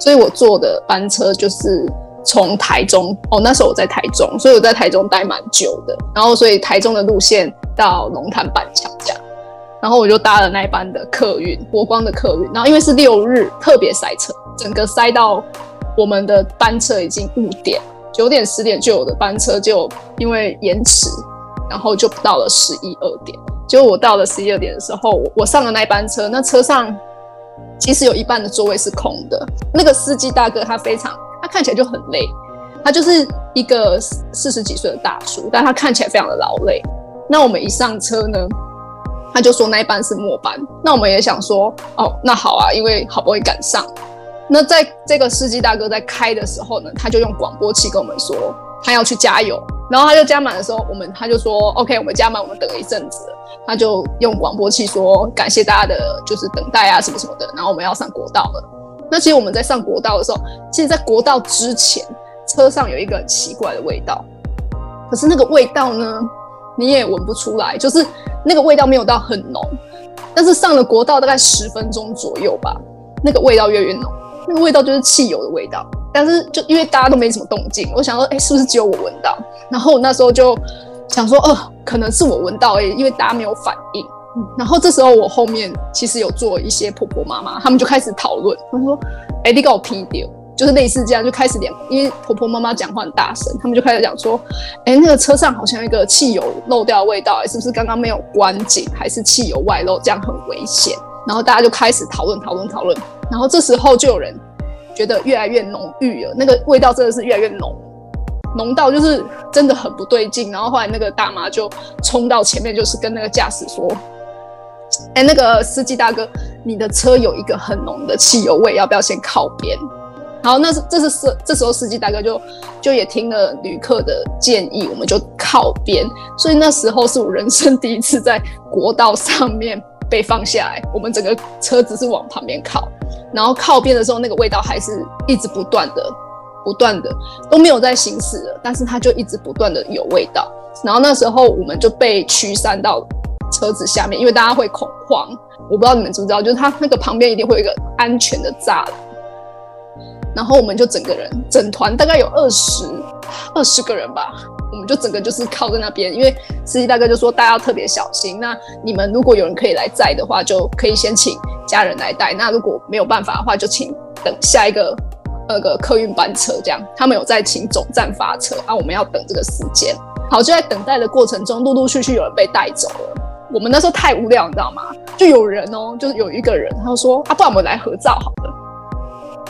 所以我坐的班车就是从台中哦，那时候我在台中，所以我在台中待蛮久的。然后所以台中的路线到龙潭板桥这样，然后我就搭了那一班的客运，国光的客运。然后因为是六日，特别塞车，整个塞到我们的班车已经误点，九点十点就有的班车就因为延迟，然后就到了十一二点。结果我到了十一二点的时候，我我上了那班车，那车上其实有一半的座位是空的。那个司机大哥他非常，他看起来就很累，他就是一个四十几岁的大叔，但他看起来非常的劳累。那我们一上车呢，他就说那一班是末班，那我们也想说，哦，那好啊，因为好不容易赶上。那在这个司机大哥在开的时候呢，他就用广播器跟我们说，他要去加油。然后他就加满的时候，我们他就说，OK，我们加满，我们等了一阵子，他就用广播器说，感谢大家的就是等待啊什么什么的。然后我们要上国道了。那其实我们在上国道的时候，其实，在国道之前，车上有一个很奇怪的味道，可是那个味道呢，你也闻不出来，就是那个味道没有到很浓，但是上了国道大概十分钟左右吧，那个味道越来越浓，那个味道就是汽油的味道。但是就因为大家都没什么动静，我想说，哎、是不是只有我闻到？然后我那时候就想说，呃，可能是我闻到、欸，因为大家没有反应。然后这时候我后面其实有做一些婆婆妈妈，他们就开始讨论，他们说，哎、你给我听掉，就是类似这样，就开始两，因为婆婆妈妈讲话很大声，他们就开始讲说，哎，那个车上好像有一个汽油漏掉的味道，是不是刚刚没有关紧，还是汽油外漏，这样很危险。然后大家就开始讨论讨论讨论，然后这时候就有人觉得越来越浓郁了，那个味道真的是越来越浓，浓到就是真的很不对劲。然后后来那个大妈就冲到前面，就是跟那个驾驶说。哎，那个司机大哥，你的车有一个很浓的汽油味，要不要先靠边？好，那是这是司这时候司机大哥就就也听了旅客的建议，我们就靠边。所以那时候是我人生第一次在国道上面被放下来，我们整个车子是往旁边靠，然后靠边的时候，那个味道还是一直不断的、不断的都没有在行驶了，但是它就一直不断的有味道。然后那时候我们就被驱散到。车子下面，因为大家会恐慌，我不知道你们知不知道，就是它那个旁边一定会有一个安全的栅栏，然后我们就整个人整团大概有二十二十个人吧，我们就整个就是靠在那边，因为司机大哥就说大家要特别小心。那你们如果有人可以来载的话，就可以先请家人来带；那如果没有办法的话，就请等下一个那个客运班车这样。他们有在请总站发车啊，我们要等这个时间。好，就在等待的过程中，陆陆续续有人被带走了。我们那时候太无聊，你知道吗？就有人哦，就是有一个人，他说啊，不然我们来合照好了，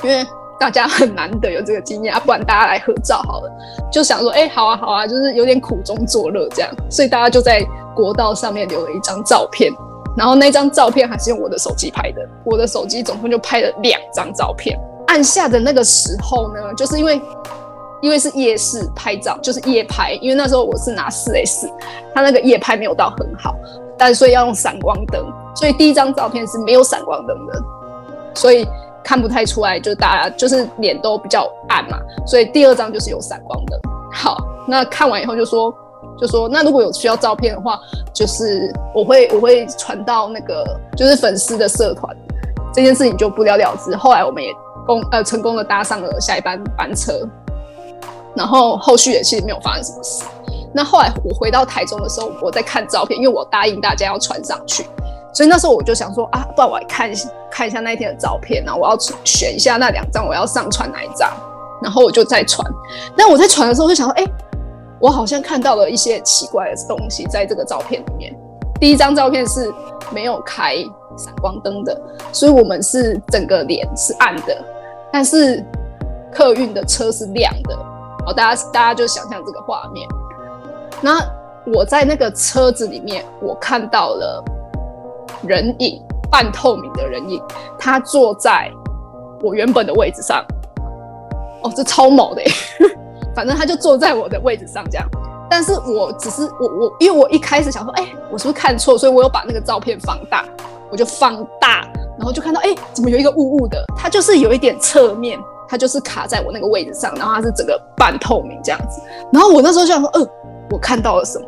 因为大家很难得有这个经验啊，不然大家来合照好了。就想说，哎，好啊，好啊，就是有点苦中作乐这样，所以大家就在国道上面留了一张照片，然后那张照片还是用我的手机拍的，我的手机总共就拍了两张照片。按下的那个时候呢，就是因为。因为是夜视拍照，就是夜拍。因为那时候我是拿四 S，它那个夜拍没有到很好，但所以要用闪光灯。所以第一张照片是没有闪光灯的，所以看不太出来，就是大家就是脸都比较暗嘛。所以第二张就是有闪光灯。好，那看完以后就说，就说那如果有需要照片的话，就是我会我会传到那个就是粉丝的社团，这件事情就不了了之。后来我们也公呃成功的搭上了下一班班车。然后后续也其实没有发生什么事。那后来我回到台中的时候，我在看照片，因为我答应大家要传上去，所以那时候我就想说啊，不然我来看一下看一下那一天的照片，然后我要选一下那两张我要上传哪一张，然后我就再传。那我在传的时候就想说，哎，我好像看到了一些奇怪的东西在这个照片里面。第一张照片是没有开闪光灯的，所以我们是整个脸是暗的，但是客运的车是亮的。好，大家大家就想象这个画面。那我在那个车子里面，我看到了人影，半透明的人影，他坐在我原本的位置上。哦，这超猛的，反正他就坐在我的位置上这样。但是我只是我我，因为我一开始想说，哎，我是不是看错？所以我有把那个照片放大，我就放大，然后就看到，哎，怎么有一个雾雾的？它就是有一点侧面。它就是卡在我那个位置上，然后它是整个半透明这样子。然后我那时候就想说，呃，我看到了什么？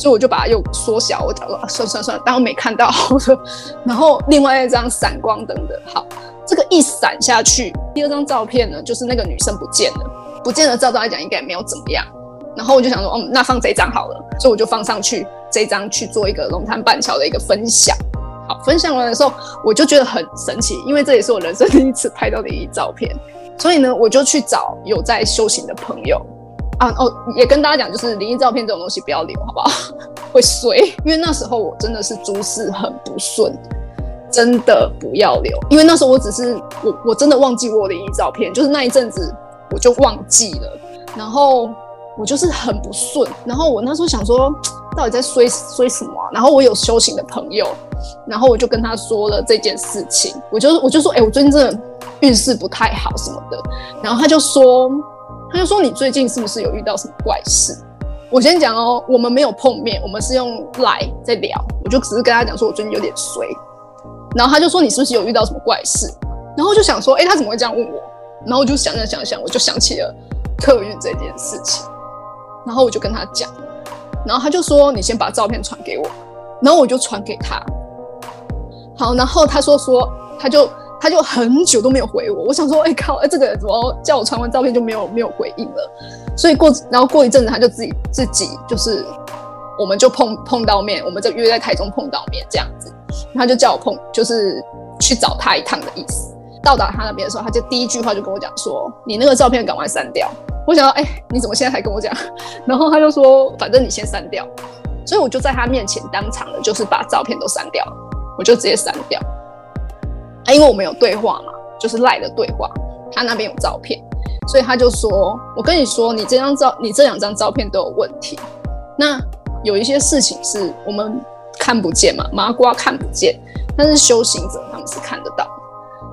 所以我就把它又缩小。我讲说，算算算，当我没看到。我说然后另外一张闪光灯的，好，这个一闪下去，第二张照片呢，就是那个女生不见了，不见了。照照来讲，应该也没有怎么样。然后我就想说，哦，那放这张好了。所以我就放上去这张去做一个龙潭板桥的一个分享。好，分享完的时候，我就觉得很神奇，因为这也是我人生第一次拍到的一张照片。所以呢，我就去找有在修行的朋友啊哦，也跟大家讲，就是灵异照片这种东西不要留，好不好？会衰。因为那时候我真的是诸事很不顺，真的不要留。因为那时候我只是我我真的忘记我的灵异照片，就是那一阵子我就忘记了，然后我就是很不顺。然后我那时候想说，到底在衰衰什么？然后我有修行的朋友，然后我就跟他说了这件事情，我就我就说，哎，我最近真的。运势不太好什么的，然后他就说，他就说你最近是不是有遇到什么怪事？我先讲哦，我们没有碰面，我们是用来在聊，我就只是跟他讲说我最近有点衰，然后他就说你是不是有遇到什么怪事？然后就想说，哎，他怎么会这样问我？然后我就想想想想，我就想起了客运这件事情，然后我就跟他讲，然后他就说你先把照片传给我，然后我就传给他，好，然后他说说他就。他就很久都没有回我，我想说，哎靠，哎这个怎么叫我传完照片就没有没有回应了？所以过然后过一阵子，他就自己自己就是，我们就碰碰到面，我们就约在台中碰到面这样子，他就叫我碰，就是去找他一趟的意思。到达他那边的时候，他就第一句话就跟我讲说：“你那个照片赶快删掉。”我想到，哎、你怎么现在才跟我讲？然后他就说：“反正你先删掉。”所以我就在他面前当场的，就是把照片都删掉了，我就直接删掉。啊，因为我们有对话嘛，就是赖的对话，他那边有照片，所以他就说：“我跟你说，你这张照，你这两张照片都有问题。那有一些事情是我们看不见嘛，麻瓜看不见，但是修行者他们是看得到。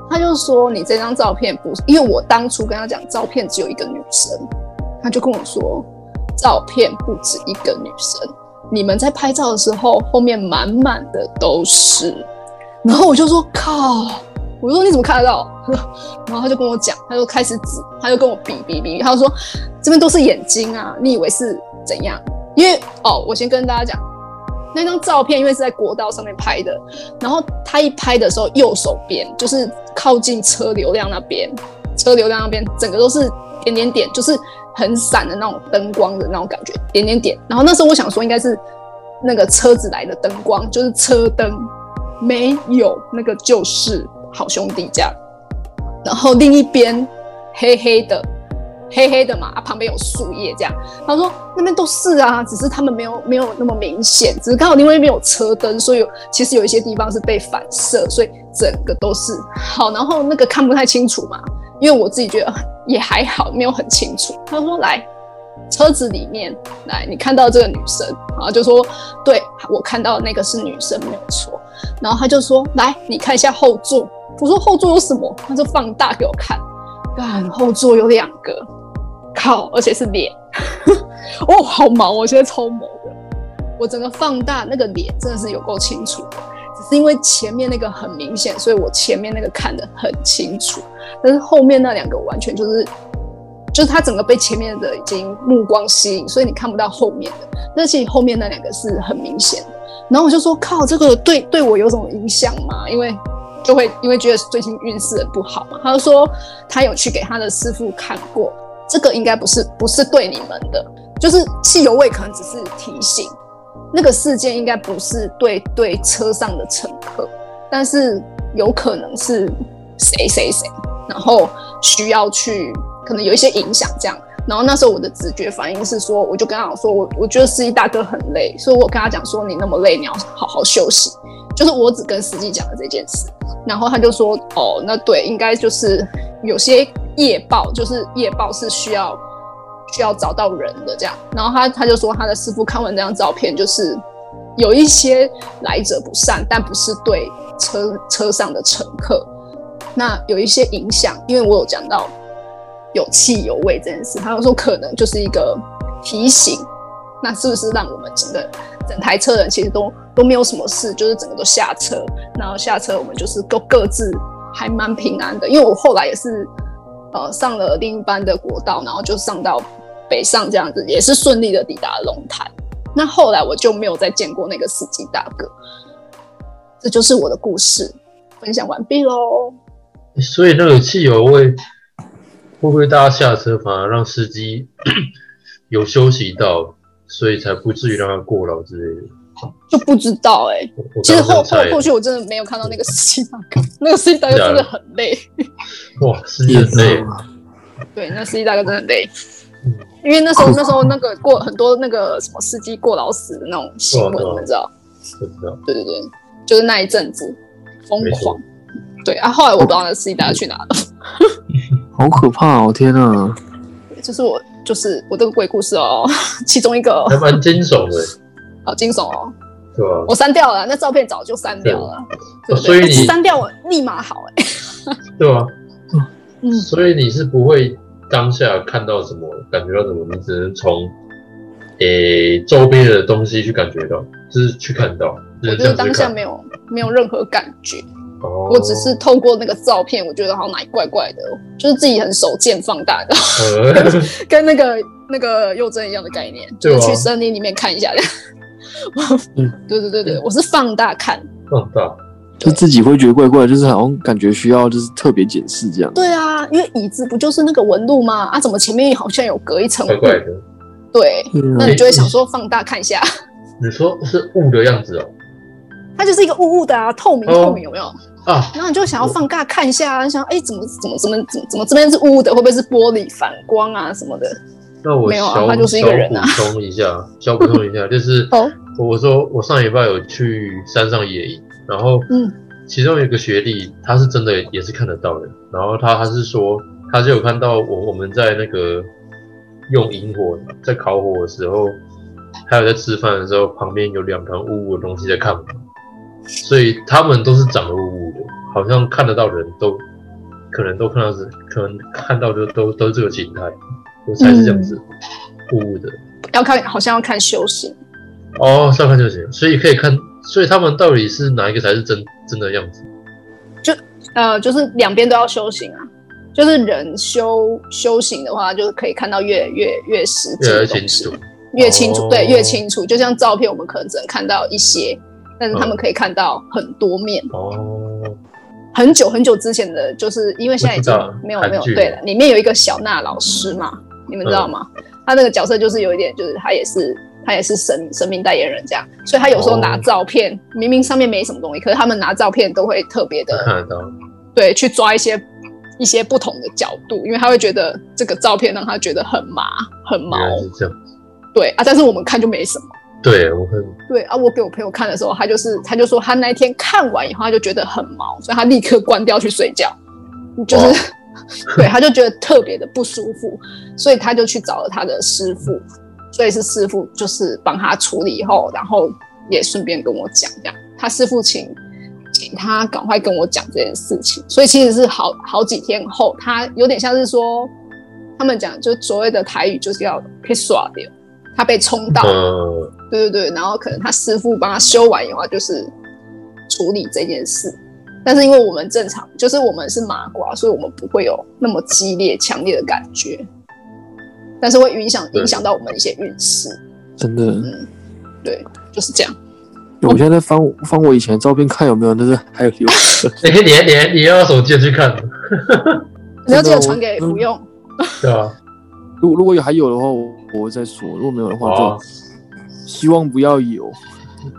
他就说你这张照片不是，因为我当初跟他讲照片只有一个女生，他就跟我说照片不止一个女生，你们在拍照的时候后面满满的都是。然后我就说靠，我说你怎么看得到？然后他就跟我讲，他就开始指，他就跟我比比比，他就说这边都是眼睛啊，你以为是怎样？因为哦，我先跟大家讲，那张照片因为是在国道上面拍的，然后他一拍的时候，右手边就是靠近车流量那边，车流量那边整个都是点点点，就是很闪的那种灯光的那种感觉，点点点。然后那时候我想说应该是那个车子来的灯光，就是车灯，没有那个就是好兄弟这样。然后另一边黑黑的。黑黑的嘛，啊，旁边有树叶这样。他说那边都是啊，只是他们没有没有那么明显，只是刚好另外一边有车灯，所以其实有一些地方是被反射，所以整个都是好。然后那个看不太清楚嘛，因为我自己觉得也还好，没有很清楚。他说来车子里面来，你看到这个女生，然后就说对我看到那个是女生没有错。然后他就说来你看一下后座，我说后座有什么？他就放大给我看，看后座有两个。靠，而且是脸，哦，好毛，我现在超毛的。我整个放大那个脸，真的是有够清楚的，只是因为前面那个很明显，所以我前面那个看得很清楚，但是后面那两个完全就是，就是他整个被前面的已经目光吸引，所以你看不到后面的。但其实后面那两个是很明显的。然后我就说，靠，这个对对我有什么影响吗？因为就会因为觉得最近运势很不好嘛。他就说他有去给他的师傅看过。这个应该不是不是对你们的，就是汽油味可能只是提醒，那个事件应该不是对对车上的乘客，但是有可能是谁谁谁，然后需要去可能有一些影响这样。然后那时候我的直觉反应是说，我就跟他讲说，我我觉得司机大哥很累，所以我跟他讲说，你那么累，你要好好休息。就是我只跟司机讲了这件事，然后他就说，哦，那对，应该就是有些。夜报就是夜报是需要需要找到人的这样，然后他他就说他的师傅看完这张照片，就是有一些来者不善，但不是对车车上的乘客，那有一些影响，因为我有讲到有汽油味这件事，他就说可能就是一个提醒，那是不是让我们整个整台车人其实都都没有什么事，就是整个都下车，然后下车我们就是都各自还蛮平安的，因为我后来也是。呃，上了另一班的国道，然后就上到北上这样子，也是顺利的抵达龙潭。那后来我就没有再见过那个司机大哥。这就是我的故事，分享完毕喽。所以那个汽油味，会不会大家下车反而让司机 有休息到，所以才不至于让他过劳之类的？就不知道哎、我其实后后后续我真的没有看到那个司机大哥，那个司机大哥真的很累。哇，司机很累，对，那司机大哥真的很累嗯，因为那时候那时候那个过很多那个什么司机过劳死的那种新闻，你知道？不知道。对对对，就是那一阵子疯狂。对啊，后来我不知道那司机大哥去哪了。好可怕哦！天啊，这是我就是我这个鬼故事哦，其中一个还蛮惊悚的，好惊悚哦，对吧？我删掉了，那照片早就删掉了。对对哦所以你删掉我立马好哎、对吧？嗯，所以你是不会当下看到什么，感觉到什么，你只能从诶、周边的东西去感觉到，就是去看到，就我就是是这样子看。当下没有没有任何感觉，哦，我只是透过那个照片，我觉得好像哪里怪怪的，就是自己很手贱放大的，呃，跟那个那个幼珍一样的概念，就去森林里面看一下。嗯 对对对对，我是放大看。放大，就自己会觉得怪怪，就是好像感觉需要就是特别检视这样。对啊，因为椅子不就是那个纹路吗？啊，怎么前面好像有隔一层？怪怪的。对，那你就会想说放大看一下，你说是雾的样子哦，它就是一个雾雾的啊，透明哦。透明有没有？啊，然后你就想要放大看一下，啊，想哎怎么怎么怎么怎么怎么这边是雾的，会不会是玻璃反光啊什么的？那我没有啊小他就是一个人啊小补充一下，小补充一下，就是哦。我说我上礼拜有去山上野营，然后嗯。其中有一个学弟，他是真的也是看得到的，然后他他是说他就有看到我我们在那个用萤火在烤火的时候，还有在吃饭的时候，旁边有两团雾雾的东西在看我。们，所以他们都是长得雾雾的，好像看得到人都可能都看到是可能看到就都都是这个形态，我猜是这样子，雾雾的。要看好像要看修行，哦，是要看就行，所以可以看，所以他们到底是哪一个才是真真的样子？就呃，就是两边都要修行啊。就是人修修行的话，就是可以看到越越越实际越清楚。越清楚，哦对，越清楚。就像照片，我们可能只能看到一些，但是他们嗯可以看到很多面。哦，很久很久之前的，就是因为现在已经没有没有对了，里面有一个小娜老师嘛，你们知道吗？他那个角色就是有一点，就是他也是他也是神神明代言人这样，所以他有时候拿哦照片，明明上面没什么东西，可是他们拿照片都会特别的看到。对去抓一些一些不同的角度，因为他会觉得这个照片让他觉得很麻很毛。对啊，但是我们看就没什么。对，我很对啊，我给我朋友看的时候，他就是他就说他那一天看完以后，他就觉得很毛，所以他立刻关掉去睡觉，就是哇。对，他就觉得特别的不舒服，所以他就去找了他的师傅，所以是师傅就是帮他处理以后，然后也顺便跟我讲，这样。他师傅请请他赶快跟我讲这件事情，所以其实是好好几天后，他有点像是说他们讲就所谓的台语就是要被耍掉，他被冲到。呃，对对对，然后可能他师傅帮他修完以后，就是处理这件事。但是因为我们正常，就是我们是麻瓜，所以我们不会有那么激烈、强烈的感觉，但是会影响影响到我们一些运势。真的。嗯，对，就是这样。我现在在翻翻我以前的照片，看有没有那个 还有留着。哎、你你你要手机去看，你要记得传给嗯不用。对啊？如果如果有还有的话，我我会再说；如果没有的话，哦就希望不要有。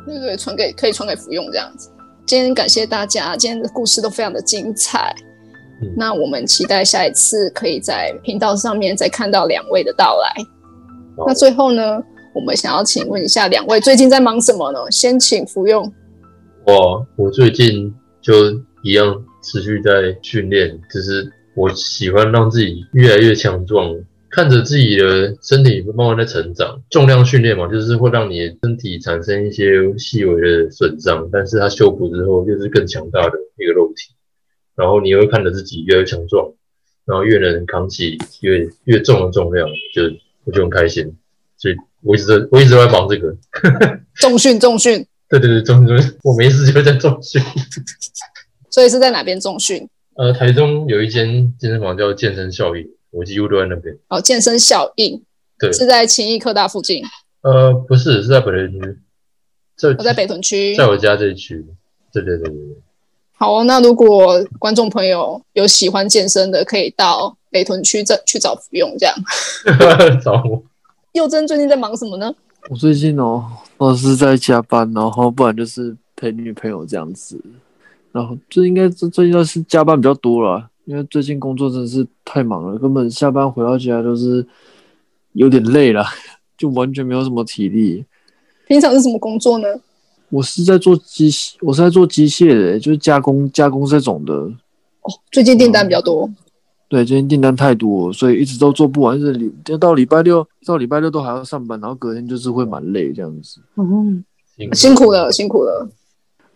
对对，传给可以传给服用这样子。今天感谢大家，今天的故事都非常的精彩。嗯那我们期待下一次可以在频道上面再看到两位的到来。那最后呢，我们想要请问一下两位最近在忙什么呢？先请服用。我我最近就一样持续在训练，只是我喜欢让自己越来越强壮，看着自己的身体慢慢在成长。重量训练嘛，就是会让你的身体产生一些细微的损伤，但是它修补之后就是更强大的一个肉体，然后你会看着自己越来越强壮，然后越能扛起越越重的重量，就我就很开心。所以我一直在我一直都在忙这个。重训，重训，对对对，重重，我没事就在重训。所以是在哪边重训？呃，台中有一间健身房叫健身效应，我几乎都在那边。哦，健身效应对，是在勤益科大附近，呃，不是，是在北屯区，在我在北屯区。在我家这一区。对对对对对，好哦，那如果观众朋友有喜欢健身的，可以到北屯区这去找服用这样。找我。佑真最近在忙什么呢？我最近哦，我是在加班，然后不然就是陪女朋友这样子。然后这应该最最近都是加班比较多了，因为最近工作真的是太忙了，根本下班回到家都是有点累了，就完全没有什么体力。平常是什么工作呢？我是在做机械，我是在做机械的，就是加工加工这种的。哦，最近订单比较多。对，今天订单太多，所以一直都做不完，一直礼到礼拜六到礼拜六都还要上班，然后隔天就是会蛮累这样子。嗯，辛辛苦了，辛苦了。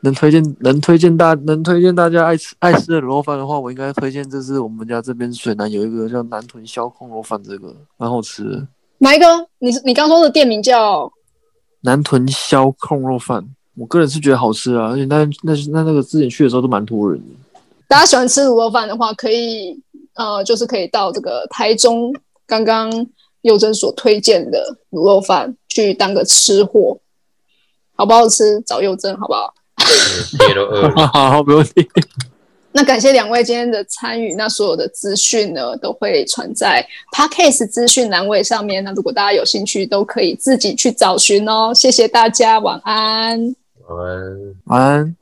能推荐能推荐大能推荐大家爱吃爱吃的卤肉饭的话，我应该推荐这是我们家这边水南有一个叫南屯烧控肉饭，这个蛮好吃的。哪一个？你是你刚说的店名叫？南屯烧控肉饭，我个人是觉得好吃啊，而且那那那那个之前去的时候都蛮多人的。大家喜欢吃卤肉饭的话，可以呃，就是可以到这个台中刚刚佑真所推荐的卤肉饭去当个吃货，好不好吃？找佑真好不好？苦，贴都饿了。好好，没问题。那感谢两位今天的参与，那所有的资讯呢都会传在 Podcast 资讯栏位上面。那如果大家有兴趣，都可以自己去找寻哦。谢谢大家，晚安。晚安。晚安。